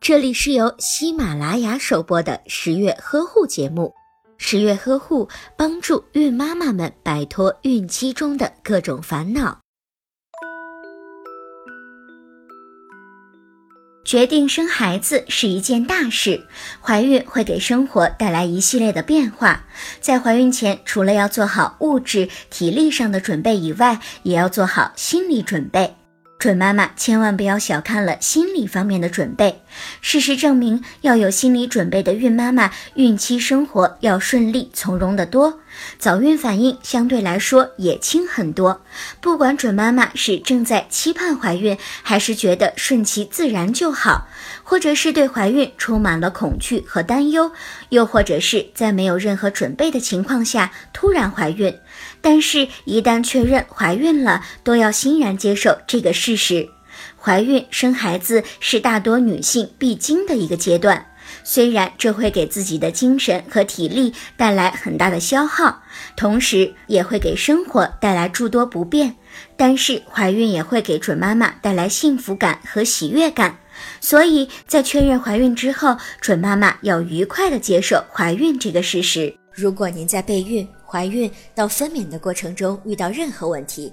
这里是由喜马拉雅首播的十月呵护节目。十月呵护帮助孕妈妈们摆脱孕期中的各种烦恼。决定生孩子是一件大事，怀孕会给生活带来一系列的变化。在怀孕前，除了要做好物质、体力上的准备以外，也要做好心理准备。准妈妈千万不要小看了心理方面的准备。事实证明，要有心理准备的孕妈妈，孕期生活要顺利从容得多，早孕反应相对来说也轻很多。不管准妈妈是正在期盼怀孕，还是觉得顺其自然就好，或者是对怀孕充满了恐惧和担忧，又或者是在没有任何准备的情况下突然怀孕，但是，一旦确认怀孕了，都要欣然接受这个事实。怀孕生孩子是大多女性必经的一个阶段，虽然这会给自己的精神和体力带来很大的消耗，同时也会给生活带来诸多不便，但是怀孕也会给准妈妈带来幸福感和喜悦感。所以在确认怀孕之后，准妈妈要愉快地接受怀孕这个事实。如果您在备孕、怀孕到分娩的过程中遇到任何问题，